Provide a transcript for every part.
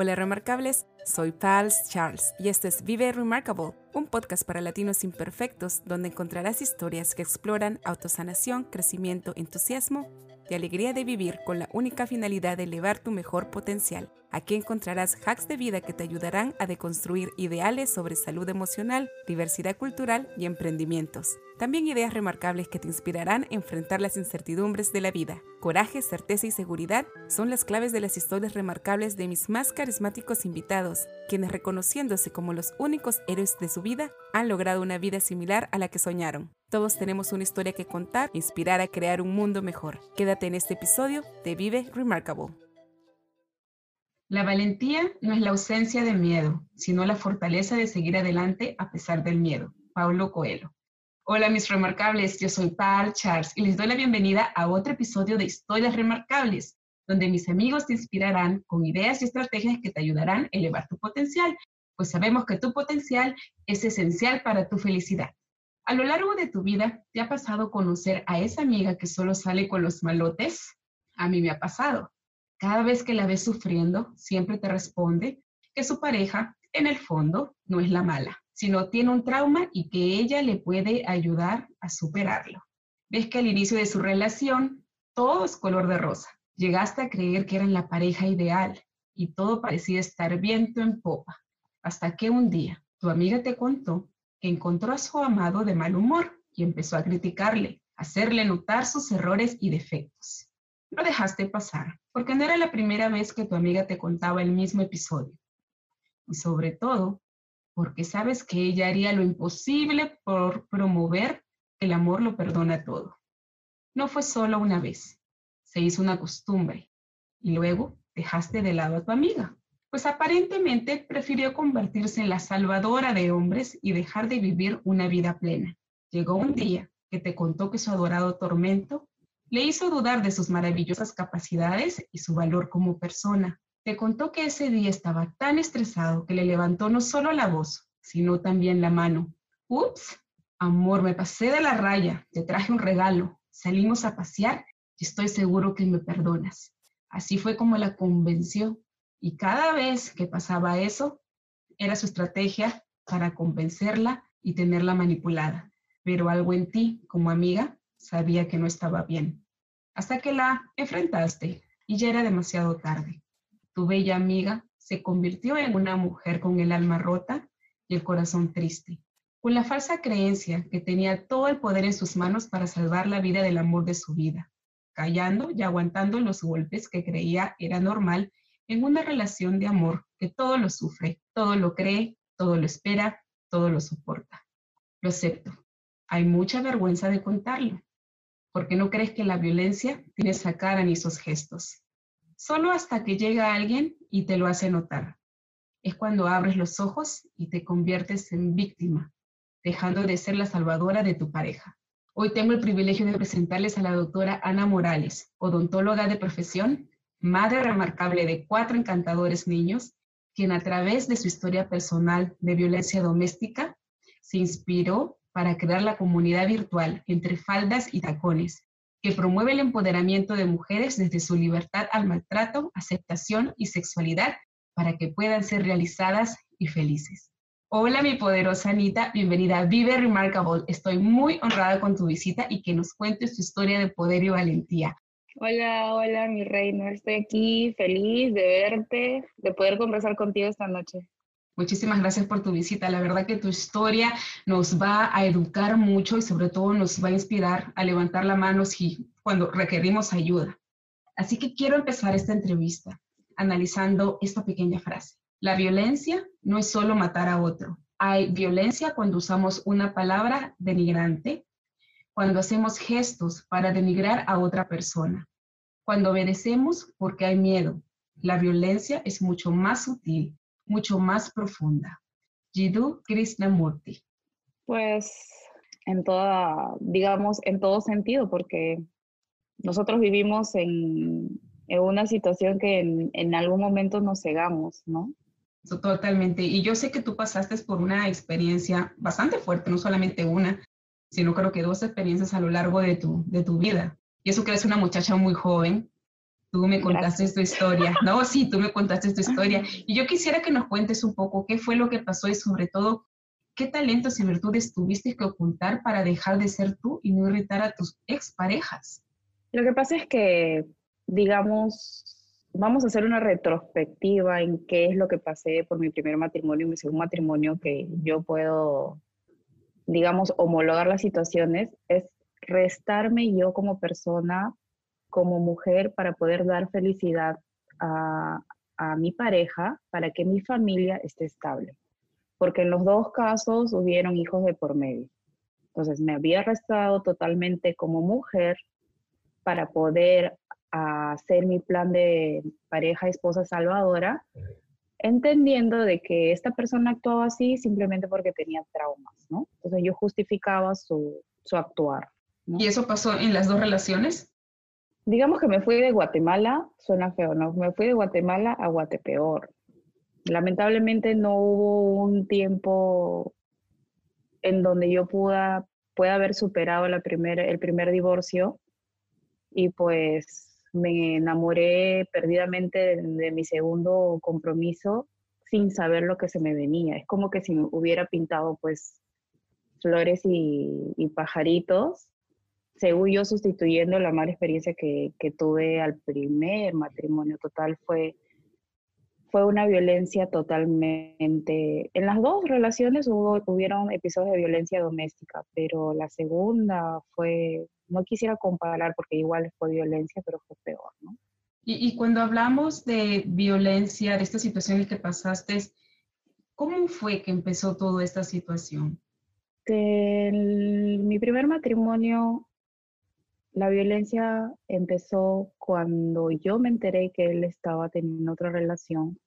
Hola remarcables, soy Pals Charles y este es Vive Remarkable, un podcast para latinos imperfectos donde encontrarás historias que exploran autosanación, crecimiento, entusiasmo y alegría de vivir con la única finalidad de elevar tu mejor potencial. Aquí encontrarás hacks de vida que te ayudarán a deconstruir ideales sobre salud emocional, diversidad cultural y emprendimientos. También ideas remarcables que te inspirarán a enfrentar las incertidumbres de la vida. Coraje, certeza y seguridad son las claves de las historias remarcables de mis más carismáticos invitados, quienes reconociéndose como los únicos héroes de su vida, han logrado una vida similar a la que soñaron. Todos tenemos una historia que contar, inspirar a crear un mundo mejor. Quédate en este episodio de Vive Remarkable. La valentía no es la ausencia de miedo, sino la fortaleza de seguir adelante a pesar del miedo. Paulo Coelho. Hola mis remarcables, yo soy Pal Charles y les doy la bienvenida a otro episodio de Historias Remarcables, donde mis amigos te inspirarán con ideas y estrategias que te ayudarán a elevar tu potencial, pues sabemos que tu potencial es esencial para tu felicidad. A lo largo de tu vida, ¿te ha pasado conocer a esa amiga que solo sale con los malotes? A mí me ha pasado. Cada vez que la ves sufriendo, siempre te responde que su pareja, en el fondo, no es la mala, sino tiene un trauma y que ella le puede ayudar a superarlo. Ves que al inicio de su relación, todo es color de rosa. Llegaste a creer que eran la pareja ideal y todo parecía estar viento en popa, hasta que un día tu amiga te contó que encontró a su amado de mal humor y empezó a criticarle, a hacerle notar sus errores y defectos. Lo dejaste pasar, porque no era la primera vez que tu amiga te contaba el mismo episodio. Y sobre todo, porque sabes que ella haría lo imposible por promover el amor lo perdona todo. No fue solo una vez, se hizo una costumbre y luego dejaste de lado a tu amiga pues aparentemente prefirió convertirse en la salvadora de hombres y dejar de vivir una vida plena. Llegó un día que te contó que su adorado tormento le hizo dudar de sus maravillosas capacidades y su valor como persona. Te contó que ese día estaba tan estresado que le levantó no solo la voz, sino también la mano. Ups, amor, me pasé de la raya, te traje un regalo, salimos a pasear y estoy seguro que me perdonas. Así fue como la convenció y cada vez que pasaba eso, era su estrategia para convencerla y tenerla manipulada. Pero algo en ti, como amiga, sabía que no estaba bien. Hasta que la enfrentaste y ya era demasiado tarde. Tu bella amiga se convirtió en una mujer con el alma rota y el corazón triste, con la falsa creencia que tenía todo el poder en sus manos para salvar la vida del amor de su vida, callando y aguantando los golpes que creía era normal en una relación de amor que todo lo sufre, todo lo cree, todo lo espera, todo lo soporta. Lo acepto. Hay mucha vergüenza de contarlo, porque no crees que la violencia tiene esa cara ni esos gestos. Solo hasta que llega alguien y te lo hace notar. Es cuando abres los ojos y te conviertes en víctima, dejando de ser la salvadora de tu pareja. Hoy tengo el privilegio de presentarles a la doctora Ana Morales, odontóloga de profesión madre remarcable de cuatro encantadores niños, quien a través de su historia personal de violencia doméstica se inspiró para crear la comunidad virtual entre faldas y tacones, que promueve el empoderamiento de mujeres desde su libertad al maltrato, aceptación y sexualidad para que puedan ser realizadas y felices. Hola mi poderosa Anita, bienvenida a Vive Remarkable. Estoy muy honrada con tu visita y que nos cuentes tu historia de poder y valentía. Hola, hola, mi reina. Estoy aquí feliz de verte, de poder conversar contigo esta noche. Muchísimas gracias por tu visita. La verdad que tu historia nos va a educar mucho y sobre todo nos va a inspirar a levantar la mano si cuando requerimos ayuda. Así que quiero empezar esta entrevista analizando esta pequeña frase. La violencia no es solo matar a otro. Hay violencia cuando usamos una palabra denigrante, cuando hacemos gestos para denigrar a otra persona, cuando obedecemos porque hay miedo. La violencia es mucho más sutil, mucho más profunda. Jiddu Krishnamurti. Pues en toda, digamos, en todo sentido, porque nosotros vivimos en, en una situación que en, en, algún momento nos cegamos, ¿no? Totalmente. Y yo sé que tú pasaste por una experiencia bastante fuerte, no solamente una, sino creo que dos experiencias a lo largo de tu, de tu vida. Y eso que eres una muchacha muy joven, Tú me contaste tu historia. No, sí, tú me contaste tu historia. Y yo quisiera que nos cuentes un poco qué fue lo que pasó y sobre todo qué talentos y virtudes tuviste que ocultar para dejar de ser tú y no irritar a tus exparejas. Lo que pasa es que, digamos, vamos a hacer una retrospectiva en qué es lo que pasé por mi primer matrimonio y mi segundo matrimonio, que yo puedo, digamos, homologar las situaciones, es restarme yo como persona como mujer para poder dar felicidad a, mi pareja, para que mi familia esté estable. Porque en los dos casos hubieron hijos de por medio. Entonces me había arrestado totalmente como mujer para poder hacer mi plan de pareja, esposa salvadora, entendiendo de que esta persona actuaba así simplemente porque tenía traumas, ¿no? Entonces yo justificaba su, su actuar. ¿Y eso pasó en las dos relaciones? Digamos que me fui de Guatemala, suena feo, ¿no? Me fui de Guatemala a Guatepeor. Lamentablemente no hubo un tiempo en donde yo pueda, pueda haber superado la el primer divorcio y pues me enamoré perdidamente de, mi segundo compromiso sin saber lo que se me venía. Es como que si me hubiera pintado pues flores y, y pajaritos según yo, sustituyendo la mala experiencia que, tuve al primer matrimonio total, fue, fue una violencia totalmente... En las dos relaciones hubo, hubieron episodios de violencia doméstica, pero la segunda fue, no quisiera comparar porque igual fue violencia, pero fue peor, ¿no? Y, cuando hablamos de violencia, de esta situación en que pasaste, ¿cómo fue que empezó toda esta situación? mi primer matrimonio la violencia empezó cuando yo me enteré que él estaba teniendo otra relación.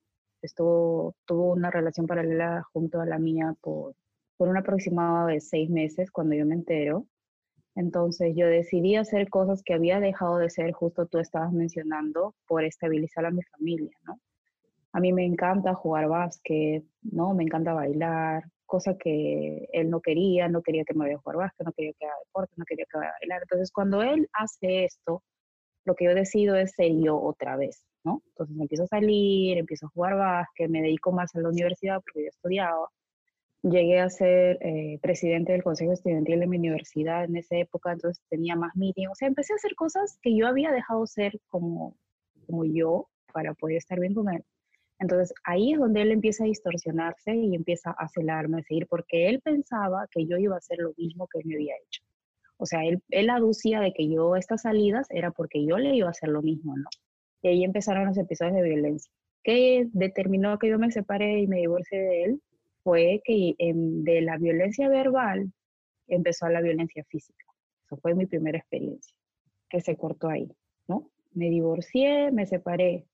Estuvo, tuvo una relación paralela junto a la mía por, por un aproximado de seis meses cuando yo me entero. Entonces yo decidí hacer cosas que había dejado de ser, justo tú estabas mencionando, por estabilizar a mi familia, ¿no? A mí me encanta jugar básquet, ¿no? Me encanta bailar, cosa que él no quería, no quería que me vaya a jugar básquet, no quería que haga deporte, no quería que vaya a bailar. Entonces, cuando él hace esto, lo que yo decido es ser yo otra vez, ¿no? Entonces empiezo a salir, empiezo a jugar básquet, me dedico más a la universidad porque yo estudiaba. Llegué a ser eh, presidente del consejo estudiantil de mi universidad en esa época, entonces tenía más meetings, o sea, empecé a hacer cosas que yo había dejado ser como, como yo para poder estar bien con él. Entonces ahí es donde él empieza a distorsionarse y empieza a celarme, a seguir, porque él pensaba que yo iba a hacer lo mismo que él me había hecho. O sea, él, él aducía de que yo estas salidas era porque yo le iba a hacer lo mismo, ¿no? Y ahí empezaron los episodios de violencia. ¿Qué determinó que yo me separé y me divorcié de él? Fue que de la violencia verbal empezó la violencia física. Eso fue mi primera experiencia, que se cortó ahí, ¿no? Me divorcié, me separé,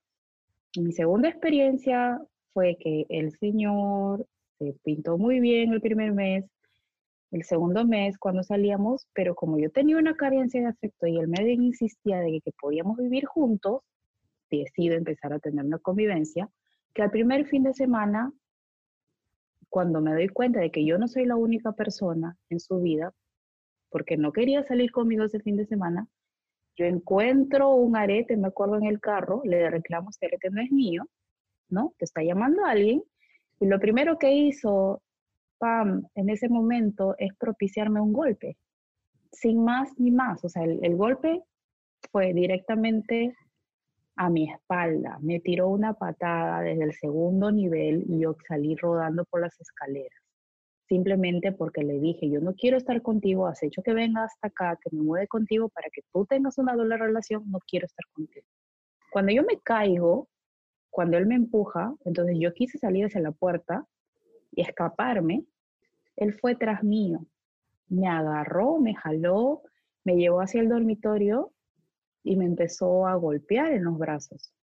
mi segunda experiencia fue que el señor se pintó muy bien el primer mes, el segundo mes cuando salíamos, pero como yo tenía una carencia de afecto y él me insistía de que podíamos vivir juntos, decido empezar a tener una convivencia, que al primer fin de semana, cuando me doy cuenta de que yo no soy la única persona en su vida, porque no quería salir conmigo ese fin de semana, yo encuentro un arete, me acuerdo en el carro, le reclamo, este arete no es mío, ¿no? Te está llamando alguien. Y lo primero que hizo Pam en ese momento es propiciarme un golpe, sin más ni más. O sea, el, el golpe fue directamente a mi espalda. Me tiró una patada desde el segundo nivel y yo salí rodando por las escaleras simplemente porque le dije, yo no quiero estar contigo, has hecho que venga hasta acá, que me mueve contigo para que tú tengas una doble relación, no quiero estar contigo. Cuando yo me caigo, cuando él me empuja, entonces yo quise salir hacia la puerta y escaparme, él fue tras mío, me agarró, me jaló, me llevó hacia el dormitorio y me empezó a golpear en los brazos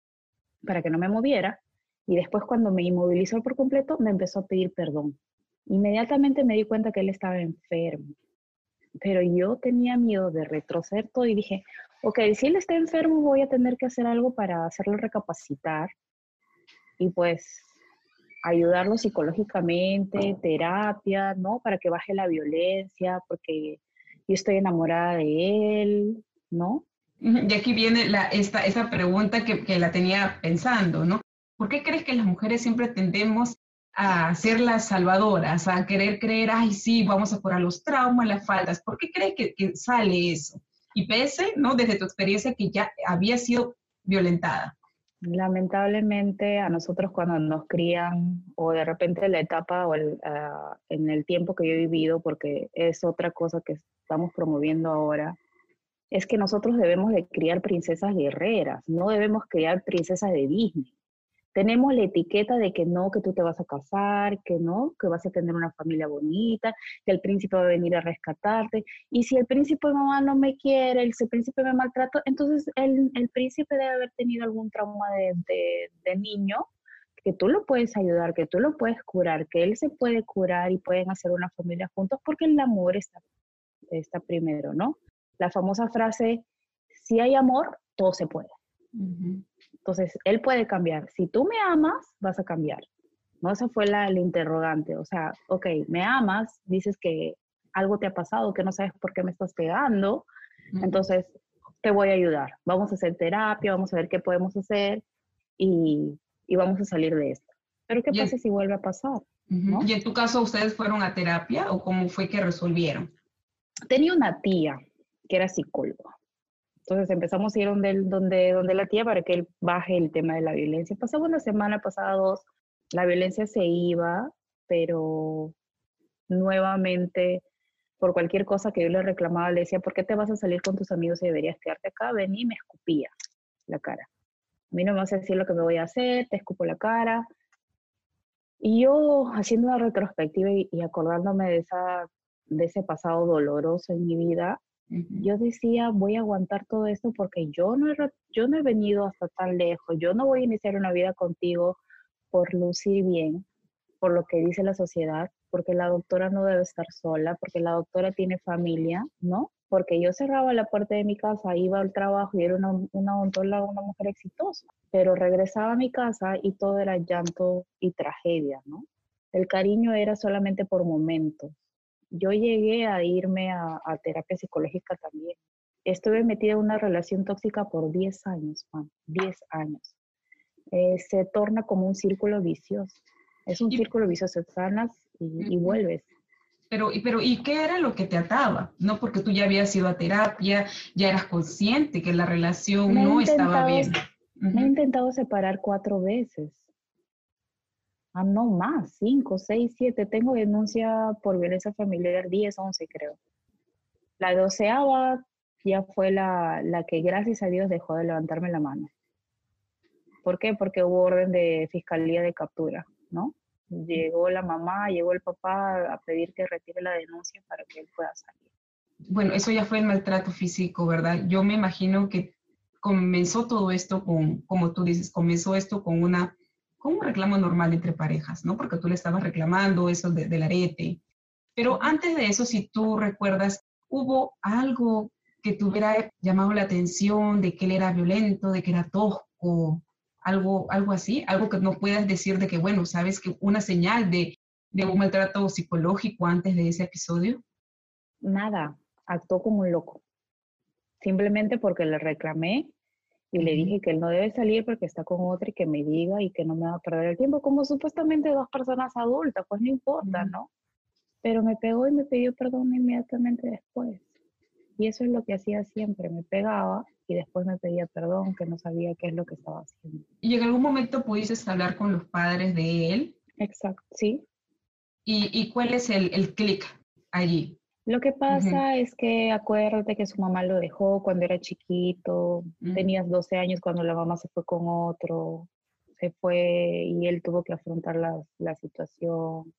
para que no me moviera. Y después cuando me inmovilizó por completo, me empezó a pedir perdón. Inmediatamente me di cuenta que él estaba enfermo, pero yo tenía miedo de retroceder todo y dije, ok, si él está enfermo voy a tener que hacer algo para hacerlo recapacitar y pues ayudarlo psicológicamente, terapia, ¿no? Para que baje la violencia, porque yo estoy enamorada de él, ¿no? Y aquí viene esta, esa pregunta que, que la tenía pensando, ¿no? ¿Por qué crees que las mujeres siempre tendemos a ser las salvadoras, a querer creer, ay, sí, vamos a curar los traumas, las faltas? ¿Por qué crees que, sale eso? Y pese, ¿no? Desde tu experiencia que ya había sido violentada. Lamentablemente a nosotros cuando nos crían o de repente la etapa o ah, en el tiempo que yo he vivido, porque es otra cosa que estamos promoviendo ahora, es que nosotros debemos de criar princesas guerreras, no debemos criar princesas de Disney tenemos la etiqueta de que no, que tú te vas a casar, que no, que vas a tener una familia bonita, que el príncipe va a venir a rescatarte. Y si el príncipe de mamá no me quiere, el, príncipe me maltrata, entonces el, el, príncipe debe haber tenido algún trauma de, de, niño que tú lo puedes ayudar, que tú lo puedes curar, que él se puede curar y pueden hacer una familia juntos porque el amor está, está primero, ¿no? La famosa frase, si hay amor, todo se puede. Entonces, él puede cambiar. Si tú me amas, vas a cambiar. ¿No? Esa fue la, el interrogante. O sea, ok, me amas, dices que algo te ha pasado, que no sabes por qué me estás pegando. Entonces, te voy a ayudar. Vamos a hacer terapia, vamos a ver qué podemos hacer y, y vamos a salir de esto. Pero ¿qué pasa si vuelve a pasar? ¿Y en tu caso ustedes fueron a terapia o cómo fue que resolvieron? Tenía una tía que era psicóloga. Entonces empezamos a ir donde, donde, donde la tía para que él baje el tema de la violencia. Pasaba una semana, pasaba dos, la violencia se iba, pero nuevamente por cualquier cosa que yo le reclamaba, le decía, ¿por qué te vas a salir con tus amigos y deberías quedarte acá? Vení y me escupía la cara. A mí no me vas a decir lo que me voy a hacer, te escupo la cara. Y yo haciendo una retrospectiva y, y acordándome de, esa, de ese pasado doloroso en mi vida, yo decía, voy a aguantar todo esto porque yo no, he, yo no he venido hasta tan lejos, yo no voy a iniciar una vida contigo por lucir bien, por lo que dice la sociedad, porque la doctora no debe estar sola, porque la doctora tiene familia, ¿no? Porque yo cerraba la puerta de mi casa, iba al trabajo y era una, una odontóloga, una mujer exitosa, pero regresaba a mi casa y todo era llanto y tragedia, ¿no? El cariño era solamente por momentos yo llegué a irme a, terapia psicológica también. Estuve metida en una relación tóxica por 10 años, Juan, 10 años. Eh, se torna como un círculo vicioso. Es un círculo vicioso, sanas y, vuelves. Pero, pero, ¿y qué era lo que te ataba? No porque tú ya habías ido a terapia, ya eras consciente que la relación no estaba bien. Me he intentado separar cuatro veces. Ah, no más, cinco, seis, siete. Tengo denuncia por violencia familiar 10, 11 creo. La doceava ya fue la, la que gracias a Dios dejó de levantarme la mano. ¿Por qué? Porque hubo orden de fiscalía de captura, ¿no? Llegó la mamá, llegó el papá a pedir que retire la denuncia para que él pueda salir. Bueno, eso ya fue el maltrato físico, ¿verdad? Yo me imagino que comenzó todo esto con, como tú dices, comenzó esto con una como un reclamo normal entre parejas, ¿no? Porque tú le estabas reclamando eso del arete. Pero antes de eso, si tú recuerdas, ¿hubo algo que te hubiera llamado la atención de que él era violento, de que era tosco, algo, algo así? Algo que no puedas decir de que, bueno, sabes que una señal de, de un maltrato psicológico antes de ese episodio? Nada, actuó como un loco. Simplemente porque le reclamé y le dije que él no debe salir porque está con otra y que me diga y que no me va a perder el tiempo, como supuestamente dos personas adultas, pues no importa, ¿no? Pero me pegó y me pidió perdón inmediatamente después. Y eso es lo que hacía siempre, me pegaba y después me pedía perdón, que no sabía qué es lo que estaba haciendo. ¿Y en algún momento pudiste hablar con los padres de él? Exacto, sí. ¿Y, y cuál es el, el clic allí? Lo que pasa es que acuérdate que su mamá lo dejó cuando era chiquito, tenías 12 años cuando la mamá se fue con otro, se fue y él tuvo que afrontar la, la situación.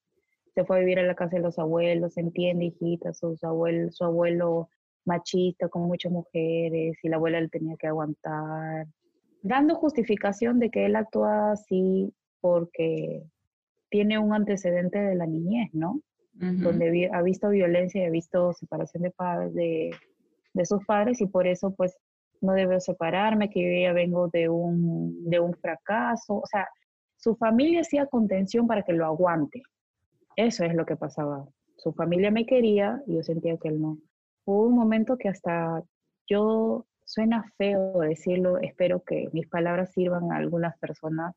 Se fue a vivir a la casa de los abuelos, entiende, hijita, sus abuelos, su abuelo machista con muchas mujeres y la abuela le tenía que aguantar, dando justificación de que él actúa así porque tiene un antecedente de la niñez, ¿no? Donde ha visto violencia y ha visto separación de, de, de, sus padres y por eso pues no debo separarme, que yo ya vengo de un, de un fracaso. O sea, su familia hacía contención para que lo aguante. Eso es lo que pasaba. Su familia me quería y yo sentía que él no. Hubo un momento que hasta yo suena feo decirlo, espero que mis palabras sirvan a algunas personas,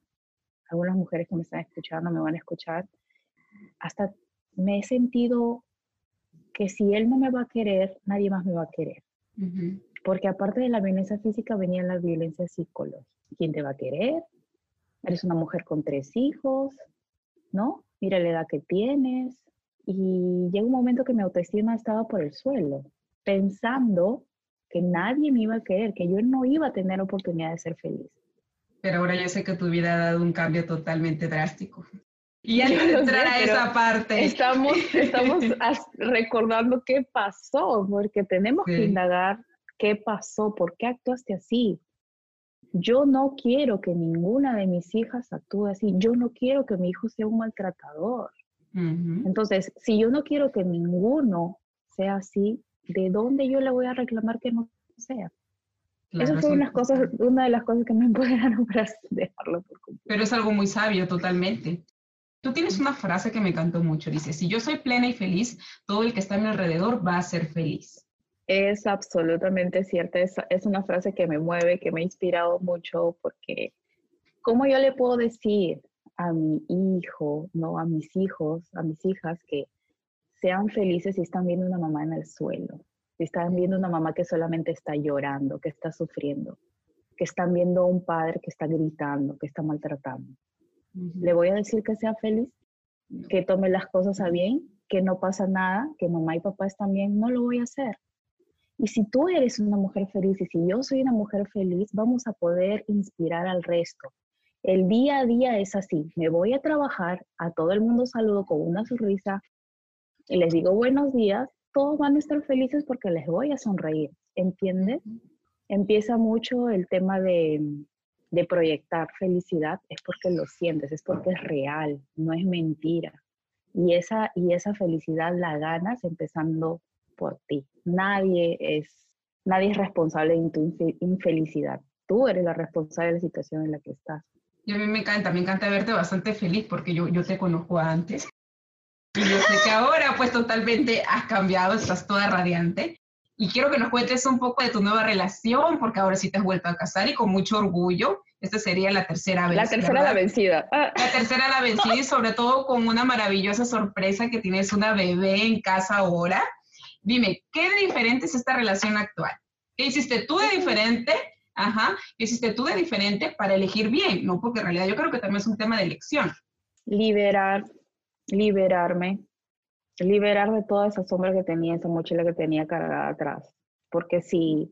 algunas mujeres que me están escuchando me van a escuchar. Hasta me he sentido que si él no me va a querer, nadie más me va a querer. Porque aparte de la violencia física venía la violencia psicológica. ¿Quién te va a querer? Eres una mujer con tres hijos, ¿no? Mira la edad que tienes. Y llega un momento que mi autoestima estaba por el suelo, pensando que nadie me iba a querer, que yo no iba a tener oportunidad de ser feliz. Pero ahora yo sé que tu vida ha dado un cambio totalmente drástico. Y antes de entrar a esa parte. Estamos, estamos recordando qué pasó, porque tenemos que indagar qué pasó, por qué actuaste así. Yo no quiero que ninguna de mis hijas actúe así. Yo no quiero que mi hijo sea un maltratador. Entonces, si yo no quiero que ninguno sea así, ¿de dónde yo le voy a reclamar que no sea? Eso fue unas cosas, una de las cosas que me empoderaron para dejarlo por completo. Pero es algo muy sabio, totalmente. Tú tienes una frase que me encantó mucho. Dice, si yo soy plena y feliz, todo el que está a mi alrededor va a ser feliz. Es absolutamente cierta. Es, es una frase que me mueve, que me ha inspirado mucho porque ¿cómo yo le puedo decir a mi hijo, no a mis hijos, a mis hijas que sean felices si están viendo una mamá en el suelo, si están viendo una mamá que solamente está llorando, que está sufriendo, que están viendo un padre que está gritando, que está maltratando. Le voy a decir que sea feliz, que tome las cosas a bien, que no pasa nada, que mamá y papá están bien, no lo voy a hacer. Y si tú eres una mujer feliz y si yo soy una mujer feliz, vamos a poder inspirar al resto. El día a día es así. Me voy a trabajar, a todo el mundo saludo con una sonrisa, y les digo buenos días, todos van a estar felices porque les voy a sonreír, ¿entiendes? Empieza mucho el tema de, de proyectar felicidad, es porque lo sientes, es porque es real, no es mentira. Y esa, y esa felicidad la ganas empezando por ti. Nadie es, nadie es responsable de tu infelicidad. Tú eres la responsable de la situación en la que estás. Y a mí me encanta, me encanta verte bastante feliz porque yo, yo te conozco antes y yo sé que ahora pues totalmente has cambiado, estás toda radiante. Y quiero que nos cuentes un poco de tu nueva relación, porque ahora sí te has vuelto a casar y con mucho orgullo. Esta sería la tercera vez. La tercera la vencida. Ah. La tercera la vencida y sobre todo con una maravillosa sorpresa que tienes una bebé en casa ahora. Dime, ¿qué de diferente es esta relación actual? ¿Qué hiciste tú de diferente? Ajá, ¿qué hiciste tú de diferente para elegir bien? No, porque en realidad yo creo que también es un tema de elección. Liberar liberarme, liberar de toda esa sombra que tenía, esa mochila que tenía cargada atrás. Porque si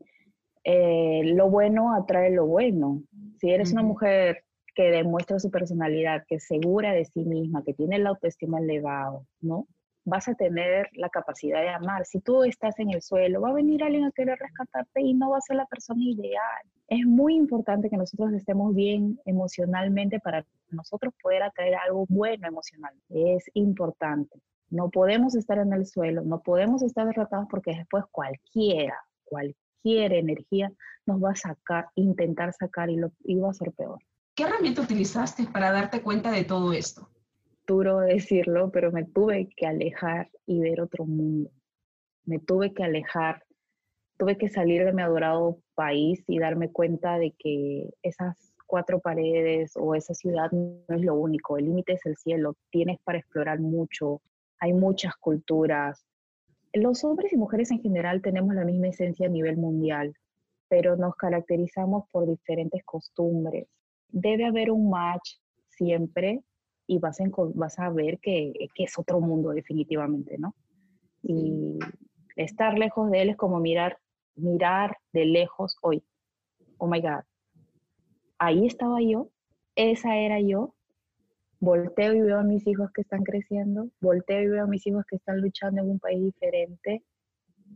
eh, lo bueno atrae lo bueno, si eres una mujer que demuestra su personalidad, que es segura de sí misma, que tiene la autoestima elevado, ¿no? Vas a tener la capacidad de amar. Si tú estás en el suelo, va a venir alguien a querer rescatarte y no va a ser la persona ideal. Es muy importante que nosotros estemos bien emocionalmente para nosotros poder atraer algo bueno emocional. Es importante. No podemos estar en el suelo, no podemos estar derrotados porque después cualquiera, cualquier energía nos va a sacar, intentar sacar y, lo, y va a ser peor. ¿Qué herramienta utilizaste para darte cuenta de todo esto? Duro decirlo, pero me tuve que alejar y ver otro mundo. Me tuve que alejar, tuve que salir de mi adorado país y darme cuenta de que esas cuatro paredes o esa ciudad no es lo único, el límite es el cielo, tienes para explorar mucho, hay muchas culturas. Los hombres y mujeres en general tenemos la misma esencia a nivel mundial, pero nos caracterizamos por diferentes costumbres. Debe haber un match siempre y vas a, vas a ver que, que es otro mundo definitivamente, ¿no? Y estar lejos de él es como mirar, mirar de lejos hoy. Oh my God, ahí estaba yo, esa era yo. Volteo y veo a mis hijos que están creciendo, volteo y veo a mis hijos que están luchando en un país diferente,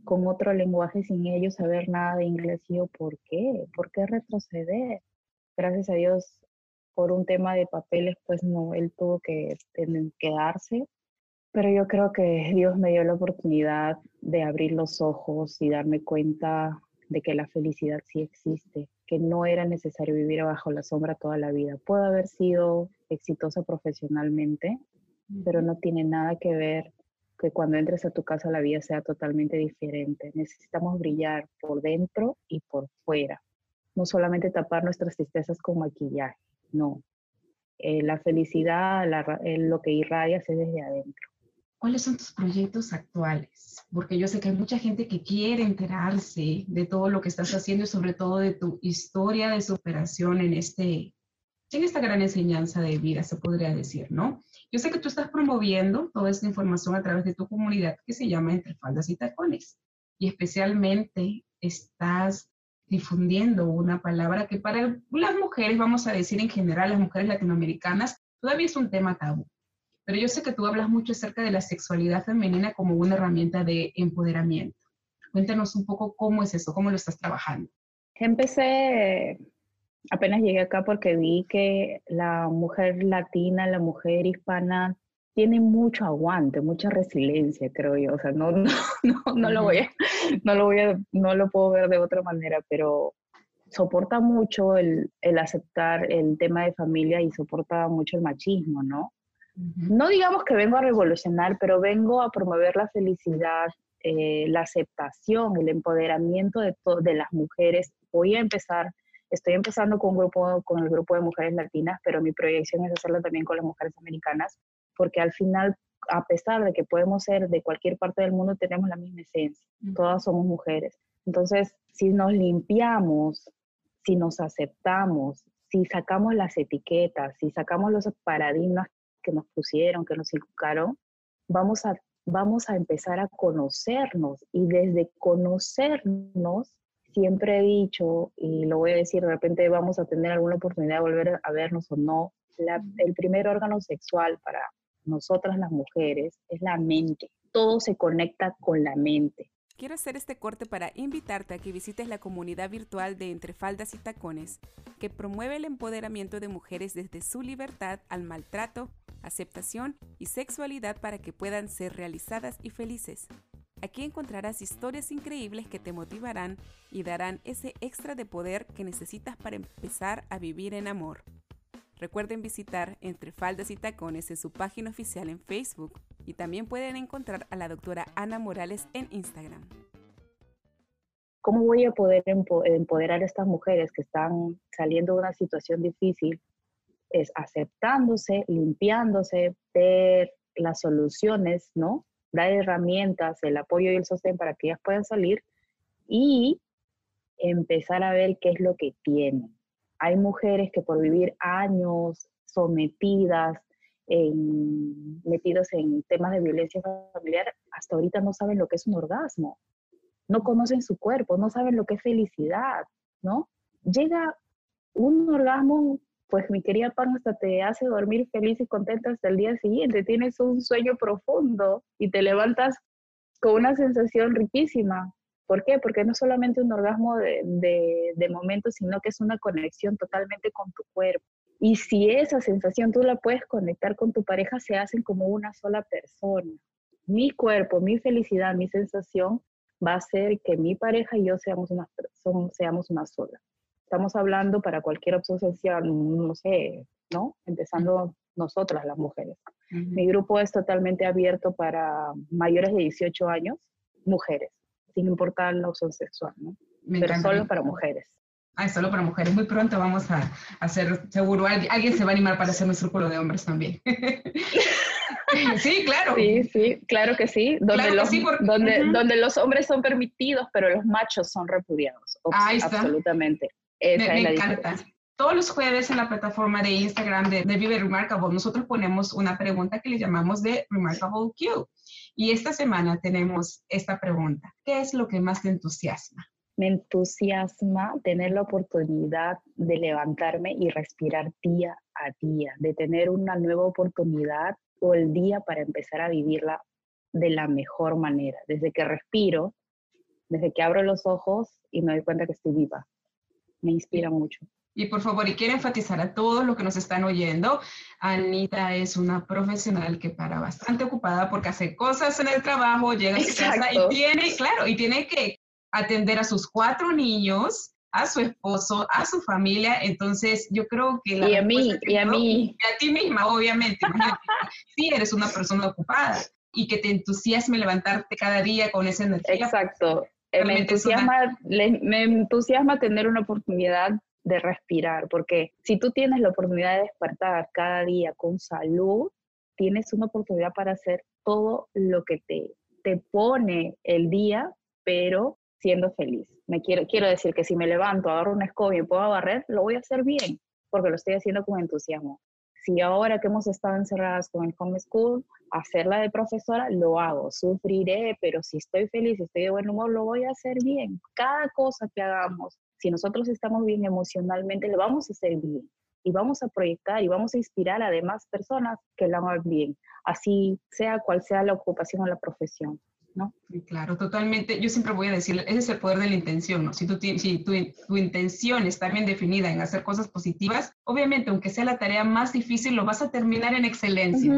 con otro lenguaje sin ellos saber nada de inglés. Y yo, ¿por qué? ¿Por qué retroceder? Gracias a Dios, por un tema de papeles, pues no, él tuvo que quedarse. Pero yo creo que Dios me dio la oportunidad de abrir los ojos y darme cuenta de que la felicidad sí existe, que no era necesario vivir bajo la sombra toda la vida. Puedo haber sido exitosa profesionalmente, pero no tiene nada que ver que cuando entres a tu casa la vida sea totalmente diferente. Necesitamos brillar por dentro y por fuera. No solamente tapar nuestras tristezas con maquillaje, no. Eh, la felicidad, lo que irradias es desde adentro. ¿Cuáles son tus proyectos actuales? Porque yo sé que hay mucha gente que quiere enterarse de todo lo que estás haciendo y sobre todo de tu historia de superación en este en esta gran enseñanza de vida, se podría decir, ¿no? Yo sé que tú estás promoviendo toda esta información a través de tu comunidad que se llama Entre Faldas y Tacones. Y especialmente estás difundiendo una palabra que para las mujeres, vamos a decir en general, las mujeres latinoamericanas, todavía es un tema tabú. Pero yo sé que tú hablas mucho acerca de la sexualidad femenina como una herramienta de empoderamiento. Cuéntanos un poco cómo es eso, cómo lo estás trabajando. Empecé apenas llegué acá porque vi que la mujer latina, la mujer hispana tiene mucho aguante, mucha resiliencia, creo yo. O sea, no, no, no, lo voy a, no lo voy a, no lo puedo ver de otra manera, pero soporta mucho el, el aceptar el tema de familia y soporta mucho el machismo, ¿no? No digamos que vengo a revolucionar, pero vengo a promover la felicidad, eh, la aceptación, el empoderamiento de, de las mujeres. Voy a empezar Estoy empezando con, un grupo, con el grupo de mujeres latinas, pero mi proyección es hacerlo también con las mujeres americanas, porque al final, a pesar de que podemos ser de cualquier parte del mundo, tenemos la misma esencia. Todas somos mujeres. Entonces, si nos limpiamos, si nos aceptamos, si sacamos las etiquetas, si sacamos los paradigmas que nos pusieron, que nos inculcaron, vamos a, vamos a empezar a conocernos y desde conocernos siempre he dicho, y lo voy a decir, de repente vamos a tener alguna oportunidad de volver a vernos o no, el primer órgano sexual para nosotras las mujeres es la mente. Todo se conecta con la mente. Quiero hacer este corte para invitarte a que visites la comunidad virtual de Entre Faldas y Tacones, que promueve el empoderamiento de mujeres desde su libertad al maltrato, aceptación y sexualidad para que puedan ser realizadas y felices. Aquí encontrarás historias increíbles que te motivarán y darán ese extra de poder que necesitas para empezar a vivir en amor. Recuerden visitar Entre Faldas y Tacones en su página oficial en Facebook y también pueden encontrar a la doctora Ana Morales en Instagram. ¿Cómo voy a poder empoderar a estas mujeres que están saliendo de una situación difícil? Es aceptándose, limpiándose, ver las soluciones, ¿no? Dar herramientas, el apoyo y el sostén para que ellas puedan salir y empezar a ver qué es lo que tienen. Hay mujeres que por vivir años sometidas, en, metidos en temas de violencia familiar, hasta ahorita no saben lo que es un orgasmo, no conocen su cuerpo, no saben lo que es felicidad, ¿no? Llega un orgasmo pues mi querida Pan hasta te hace dormir feliz y contenta hasta el día siguiente. Tienes un sueño profundo y te levantas con una sensación riquísima. ¿Por qué? Porque no es solamente un orgasmo de, de, de momento, sino que es una conexión totalmente con tu cuerpo. Y si esa sensación tú la puedes conectar con tu pareja, se hacen como una sola persona. Mi cuerpo, mi felicidad, mi sensación va a hacer que mi pareja y yo seamos una, seamos una sola. Estamos hablando para cualquier opción no sé, ¿no? Empezando nosotras las mujeres. Mi grupo es totalmente abierto para mayores de 18 años, mujeres, sin importar la opción sexual, ¿no? Pero solo para mujeres. Ah, solo para mujeres. Muy pronto vamos a, hacer, seguro, alguien, se va a animar para hacer un círculo de hombres también. sí, claro. Sí, sí, claro que sí. Donde, los, donde, donde los hombres son permitidos, pero los machos son repudiados. Ahí está. Absolutamente me, encanta. Todos los jueves en la plataforma de Instagram de, de, Vive Remarkable, nosotros ponemos una pregunta que le llamamos de Remarkable Q. Y esta semana tenemos esta pregunta. ¿Qué es lo que más te entusiasma? Me entusiasma tener la oportunidad de levantarme y respirar día a día, de tener una nueva oportunidad o el día para empezar a vivirla de la mejor manera. Desde que respiro, desde que abro los ojos y me doy cuenta que estoy viva me inspira mucho. Y por favor, y quiero enfatizar a todos los que nos están oyendo, Anita es una profesional que para bastante ocupada porque hace cosas en el trabajo, llega a su casa y tiene, claro, y tiene que atender a sus cuatro niños, a su esposo, a su familia, entonces yo creo que... La y a mí, y a mí. Y a ti misma, obviamente. sí, eres una persona ocupada, y que te entusiasme levantarte cada día con esa energía. Exacto. Eh, me entusiasma, me entusiasma tener una oportunidad de respirar, porque si tú tienes la oportunidad de despertar cada día con salud, tienes una oportunidad para hacer todo lo que te, te pone el día, pero siendo feliz. Me quiero, quiero decir que si me levanto, agarro una escoba y puedo barrer, lo voy a hacer bien, porque lo estoy haciendo con entusiasmo. Si ahora que hemos estado encerradas con el homeschool, hacerla de profesora, lo hago. Sufriré, pero si estoy feliz, estoy de buen humor, lo voy a hacer bien. Cada cosa que hagamos, si nosotros estamos bien emocionalmente, lo vamos a hacer bien. Y vamos a proyectar y vamos a inspirar a demás personas que lo hagan bien, así sea cual sea la ocupación o la profesión. ¿No? Claro, totalmente. Yo siempre voy a decir, ese es el poder de la intención, ¿no? Si, tú, si tu, tu, intención está bien definida en hacer cosas positivas, obviamente, aunque sea la tarea más difícil, lo vas a terminar en excelencia.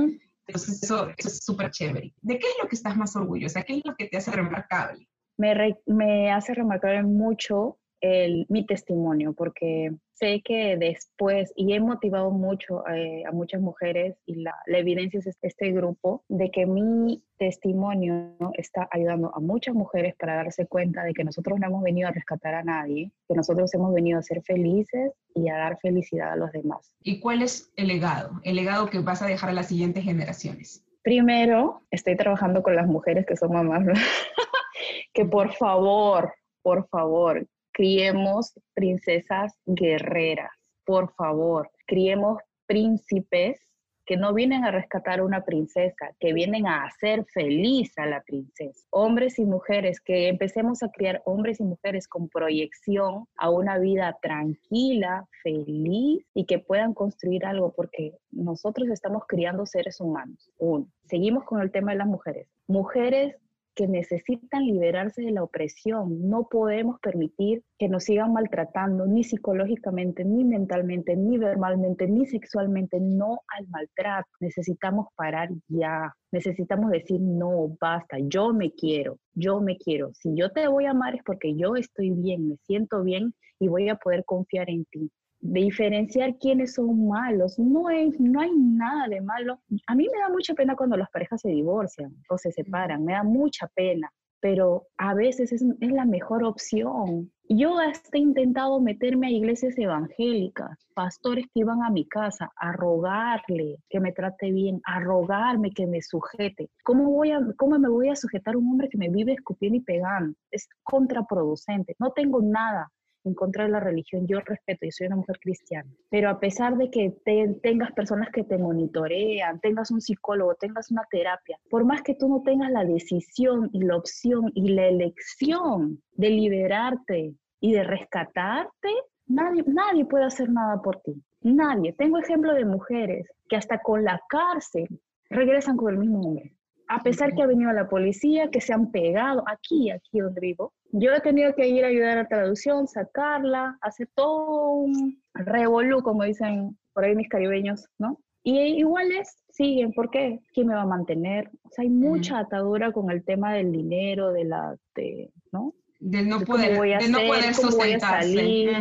Entonces, eso, es súper chévere. ¿De qué es lo que estás más orgullosa? ¿Qué es lo que te hace remarcable? Me, me hace remarcable mucho el, mi testimonio, porque sé que después, y he motivado mucho eh, a muchas mujeres, y la, la, evidencia es este grupo, de que mi testimonio está ayudando a muchas mujeres para darse cuenta de que nosotros no hemos venido a rescatar a nadie, que nosotros hemos venido a ser felices y a dar felicidad a los demás. ¿Y cuál es el legado? El legado que vas a dejar a las siguientes generaciones. Primero, estoy trabajando con las mujeres que son mamás, que por favor, por favor, criemos princesas guerreras, por favor, criemos príncipes que no vienen a rescatar a una princesa, que vienen a hacer feliz a la princesa. Hombres y mujeres, que empecemos a criar hombres y mujeres con proyección a una vida tranquila, feliz y que puedan construir algo, porque nosotros estamos criando seres humanos. Uno, seguimos con el tema de las mujeres. Mujeres que necesitan liberarse de la opresión. No podemos permitir que nos sigan maltratando ni psicológicamente, ni mentalmente, ni verbalmente, ni sexualmente. No al maltrato. Necesitamos parar ya. Necesitamos decir, no, basta, yo me quiero, yo me quiero. Si yo te voy a amar es porque yo estoy bien, me siento bien y voy a poder confiar en ti diferenciar quiénes son malos. No, es, no hay nada de malo. A mí me da mucha pena cuando las parejas se divorcian o se separan, me da mucha pena, pero a veces es, es la mejor opción. Yo hasta he intentado meterme a iglesias evangélicas, pastores que iban a mi casa a rogarle que me trate bien, a rogarme que me sujete. ¿Cómo, voy a, ¿Cómo me voy a sujetar a un hombre que me vive escupiendo y pegando? Es contraproducente. No tengo nada en contra de la religión, yo respeto, y soy una mujer cristiana, pero a pesar de que tengas personas que te monitorean, tengas un psicólogo, tengas una terapia, por más que tú no tengas la decisión y la opción y la elección de liberarte y de rescatarte, nadie, nadie puede hacer nada por ti. Nadie. Tengo ejemplo de mujeres que hasta con la cárcel regresan con el mismo hombre a pesar que ha venido la policía, que se han pegado aquí, aquí donde vivo, yo he tenido que ir a ayudar a la traducción, sacarla, hacer todo un revolú, como dicen por ahí mis caribeños, ¿no? Y iguales siguen, ¿por qué? ¿Quién me va a mantener? O sea, hay mucha atadura con el tema del dinero, de la, de, ¿no? De no poder, voy a de no poder cómo voy a salir,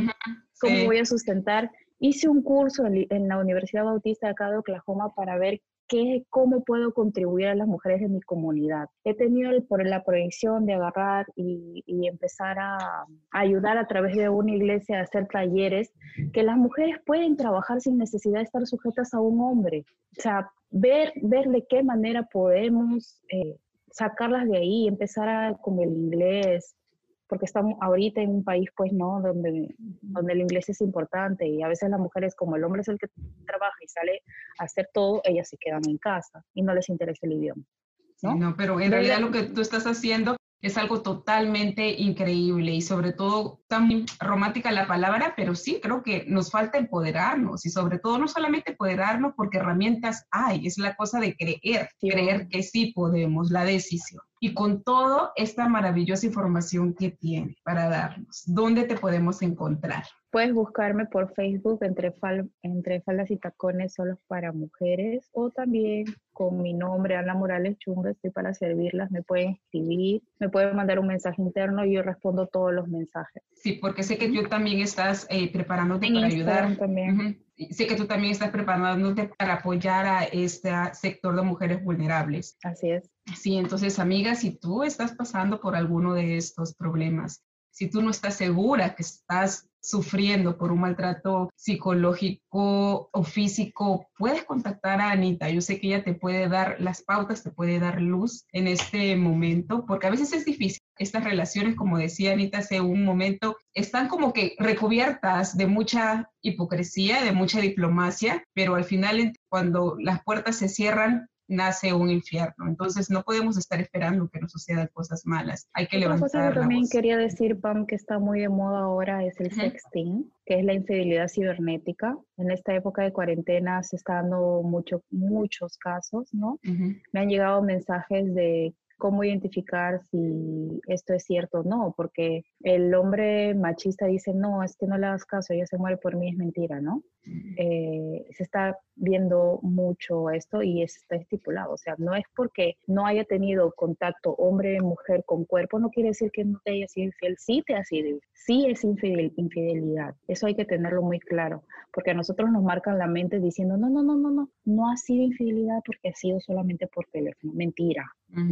cómo voy a sustentar. Hice un curso en, en, la Universidad Bautista acá de Oklahoma para ver cómo puedo contribuir a las mujeres de mi comunidad. He tenido por la proyección de agarrar y, empezar a, ayudar a través de una iglesia a hacer talleres que las mujeres pueden trabajar sin necesidad de estar sujetas a un hombre. O sea, ver, ver de qué manera podemos eh, sacarlas de ahí, empezar a, con el inglés, porque estamos ahorita en un país, pues, ¿no? Donde, donde el inglés es importante y a veces las mujeres, como el hombre es el que trabaja y sale a hacer todo, ellas se quedan en casa y no les interesa el idioma. ¿no? no, pero en realidad lo que tú estás haciendo es algo totalmente increíble y sobre todo tan romántica la palabra, pero sí creo que nos falta empoderarnos y sobre todo no solamente empoderarnos porque herramientas hay, es la cosa de creer, creer que sí podemos, la decisión. Y con toda esta maravillosa información que tiene para darnos, ¿dónde te podemos encontrar? Puedes buscarme por Facebook entre, entre faldas y tacones solos para mujeres o también con mi nombre, Ana Morales Chunga, estoy para servirlas, me pueden escribir, me pueden mandar un mensaje interno y yo respondo todos los mensajes. Sí, porque sé que tú también estás eh, preparándote para ayudar. También. Sé que tú también estás preparándote para apoyar a este sector de mujeres vulnerables. Así es. Sí, entonces, amiga, si tú estás pasando por alguno de estos problemas, si tú no estás segura que estás sufriendo por un maltrato psicológico o físico, puedes contactar a Anita. Yo sé que ella te puede dar las pautas, te puede dar luz en este momento, porque a veces es difícil. Estas relaciones, como decía Anita hace un momento, están como que recubiertas de mucha hipocresía, de mucha diplomacia, pero al final cuando las puertas se cierran, nace un infierno. Entonces no podemos estar esperando que nos sucedan cosas malas. Hay que levantar cosa que también quería decir, Pam, que está muy de moda ahora es el sexting, que es la infidelidad cibernética. En esta época de cuarentena se está dando mucho, muchos casos, ¿no? Me han llegado mensajes de cómo identificar si esto es cierto o no, porque el hombre machista dice, no, es que no le das caso, ella se muere por mí, es mentira, ¿no? Eh, se está viendo mucho esto y está estipulado, o sea, no es porque no haya tenido contacto hombre-mujer con cuerpo, no quiere decir que no te haya sido infiel, sí te ha sido, sí es infidelidad, eso hay que tenerlo muy claro, porque a nosotros nos marcan la mente diciendo, no, no, no, no, no, no ha sido infidelidad porque ha sido solamente por teléfono, mentira,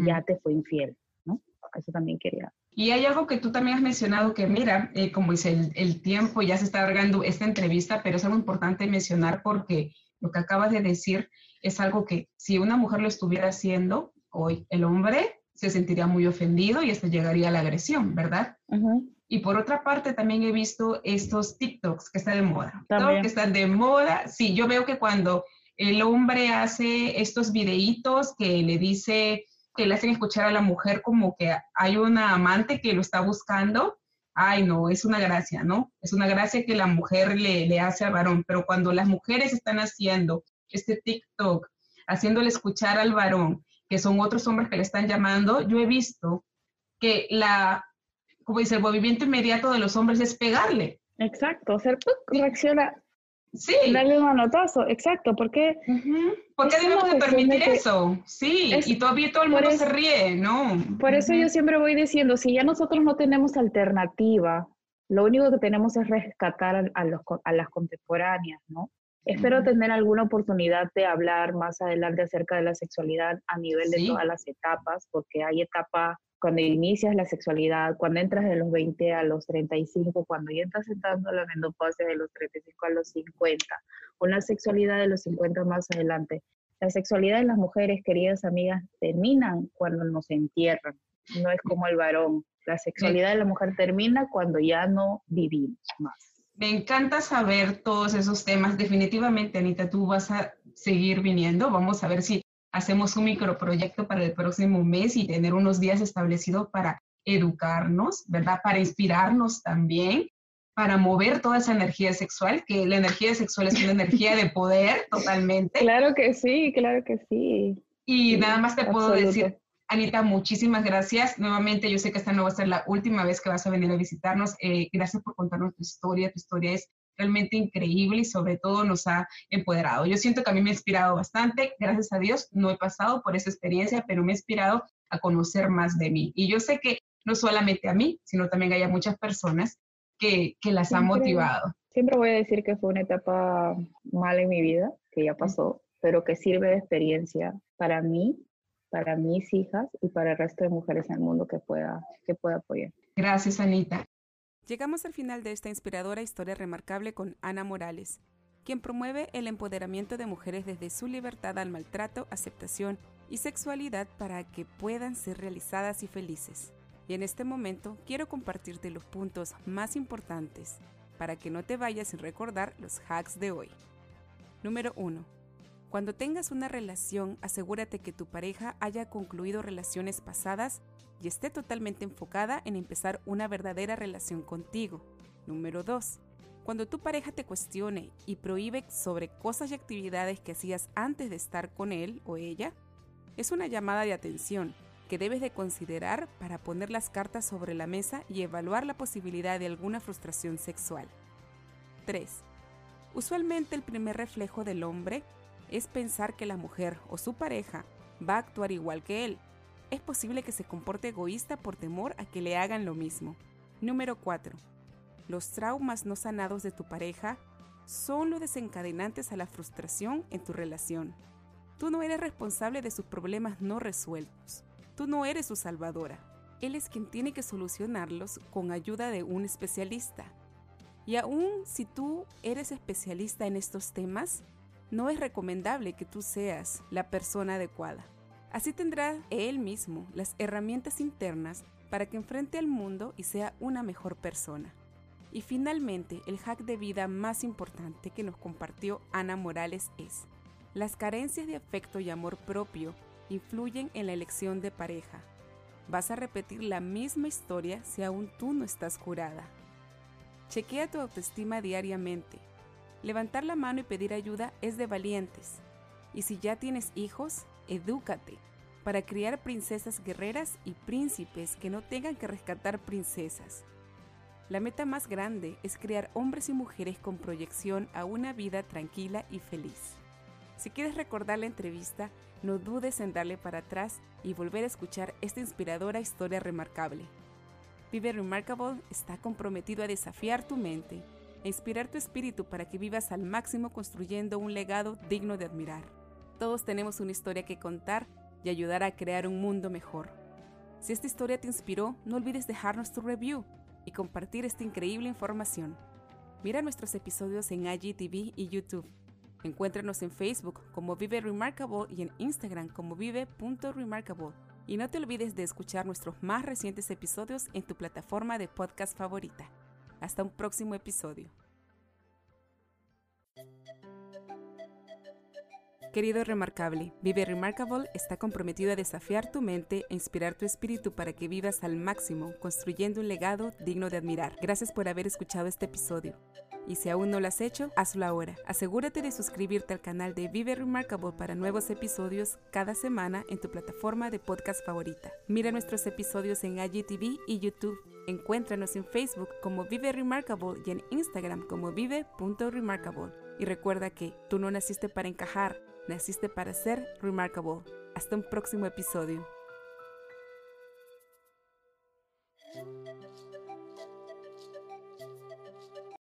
ya te fue infiel, ¿no? Eso también quería. Y hay algo que tú también has mencionado que, mira, eh, como dice, el, tiempo ya se está alargando esta entrevista, pero es algo importante mencionar porque lo que acabas de decir es algo que si una mujer lo estuviera haciendo hoy, el hombre se sentiría muy ofendido y esto llegaría a la agresión, ¿verdad? Y por otra parte, también he visto estos TikToks que están de moda. Que están de moda. Sí, yo veo que cuando el hombre hace estos videitos que le dice, que le hacen escuchar a la mujer como que hay una amante que lo está buscando, ay no, es una gracia, ¿no? Es una gracia que la mujer le, le hace al varón, pero cuando las mujeres están haciendo este TikTok, haciéndole escuchar al varón, que son otros hombres que le están llamando, yo he visto que la, como dice, el movimiento inmediato de los hombres es pegarle. Exacto, hacer reacciona Sí. Darle un manotazo, exacto. ¿Por qué? ¿Por qué debemos de permitir eso? Sí, y todavía todo el mundo se ríe, ¿no? Por eso yo siempre voy diciendo, si ya nosotros no tenemos alternativa, lo único que tenemos es rescatar a, los, a las contemporáneas, ¿no? Espero tener alguna oportunidad de hablar más adelante acerca de la sexualidad a nivel de todas las etapas, porque hay etapas cuando inicias la sexualidad, cuando entras de los 20 a los 35, cuando ya estás entrando la menopausia de los 35 a los 50, una sexualidad de los 50 más adelante. La sexualidad de las mujeres, queridas amigas, terminan cuando nos entierran, no es como el varón. La sexualidad de la mujer termina cuando ya no vivimos más. Me encanta saber todos esos temas. Definitivamente, Anita, tú vas a seguir viniendo. Vamos a ver si hacemos un microproyecto para el próximo mes y tener unos días establecidos para educarnos, ¿verdad? Para inspirarnos también, para mover toda esa energía sexual, que la energía sexual es una energía de poder totalmente. Claro que sí, claro que sí. Y nada más te puedo decir, Anita, muchísimas gracias. Nuevamente, yo sé que esta no va a ser la última vez que vas a venir a visitarnos. Eh, gracias por contarnos tu historia. Tu historia es realmente increíble y sobre todo nos ha empoderado. Yo siento que a mí me ha inspirado bastante, gracias a Dios no he pasado por esa experiencia, pero me ha inspirado a conocer más de mí. Y yo sé que no solamente a mí, sino también hay muchas personas que, que las han motivado. Siempre voy a decir que fue una etapa mala en mi vida, que ya pasó, pero que sirve de experiencia para mí, para mis hijas y para el resto de mujeres en el mundo que pueda, que pueda apoyar. Gracias, Anita. Llegamos al final de esta inspiradora historia remarcable con Ana Morales, quien promueve el empoderamiento de mujeres desde su libertad al maltrato, aceptación y sexualidad para que puedan ser realizadas y felices. Y en este momento quiero compartirte los puntos más importantes para que no te vayas sin recordar los hacks de hoy. Número 1. Cuando tengas una relación, asegúrate que tu pareja haya concluido relaciones pasadas y esté totalmente enfocada en empezar una verdadera relación contigo. Número 2. Cuando tu pareja te cuestione y prohíbe sobre cosas y actividades que hacías antes de estar con él o ella, es una llamada de atención que debes de considerar para poner las cartas sobre la mesa y evaluar la posibilidad de alguna frustración sexual. 3. Usualmente el primer reflejo del hombre es pensar que la mujer o su pareja va a actuar igual que él. Es posible que se comporte egoísta por temor a que le hagan lo mismo. Número 4. Los traumas no sanados de tu pareja son los desencadenantes a la frustración en tu relación. Tú no eres responsable de sus problemas no resueltos. Tú no eres su salvadora. Él es quien tiene que solucionarlos con ayuda de un especialista. Y aún si tú eres especialista en estos temas, no es recomendable que tú seas la persona adecuada. Así tendrá él mismo las herramientas internas para que enfrente al mundo y sea una mejor persona. Y finalmente, el hack de vida más importante que nos compartió Ana Morales es, las carencias de afecto y amor propio influyen en la elección de pareja. Vas a repetir la misma historia si aún tú no estás curada. Chequea tu autoestima diariamente. Levantar la mano y pedir ayuda es de valientes. Y si ya tienes hijos, edúcate para criar princesas guerreras y príncipes que no tengan que rescatar princesas. La meta más grande es crear hombres y mujeres con proyección a una vida tranquila y feliz. Si quieres recordar la entrevista, no dudes en darle para atrás y volver a escuchar esta inspiradora historia remarcable. Vive Remarkable está comprometido a desafiar tu mente e inspirar tu espíritu para que vivas al máximo construyendo un legado digno de admirar. Todos tenemos una historia que contar y ayudar a crear un mundo mejor. Si esta historia te inspiró, no olvides dejarnos tu review y compartir esta increíble información. Mira nuestros episodios en IGTV y YouTube. Encuéntranos en Facebook como Vive Remarkable y en Instagram como vive.remarkable. Y no te olvides de escuchar nuestros más recientes episodios en tu plataforma de podcast favorita. Hasta un próximo episodio. Querido Remarkable, Vive Remarkable está comprometido a desafiar tu mente e inspirar tu espíritu para que vivas al máximo, construyendo un legado digno de admirar. Gracias por haber escuchado este episodio y si aún no lo has hecho, hazlo ahora. Asegúrate de suscribirte al canal de Vive Remarkable para nuevos episodios cada semana en tu plataforma de podcast favorita. Mira nuestros episodios en IGTV y YouTube. Encuéntranos en Facebook como Vive Remarkable y en Instagram como vive.remarkable. Y recuerda que tú no naciste para encajar, naciste para ser remarkable. Hasta un próximo episodio.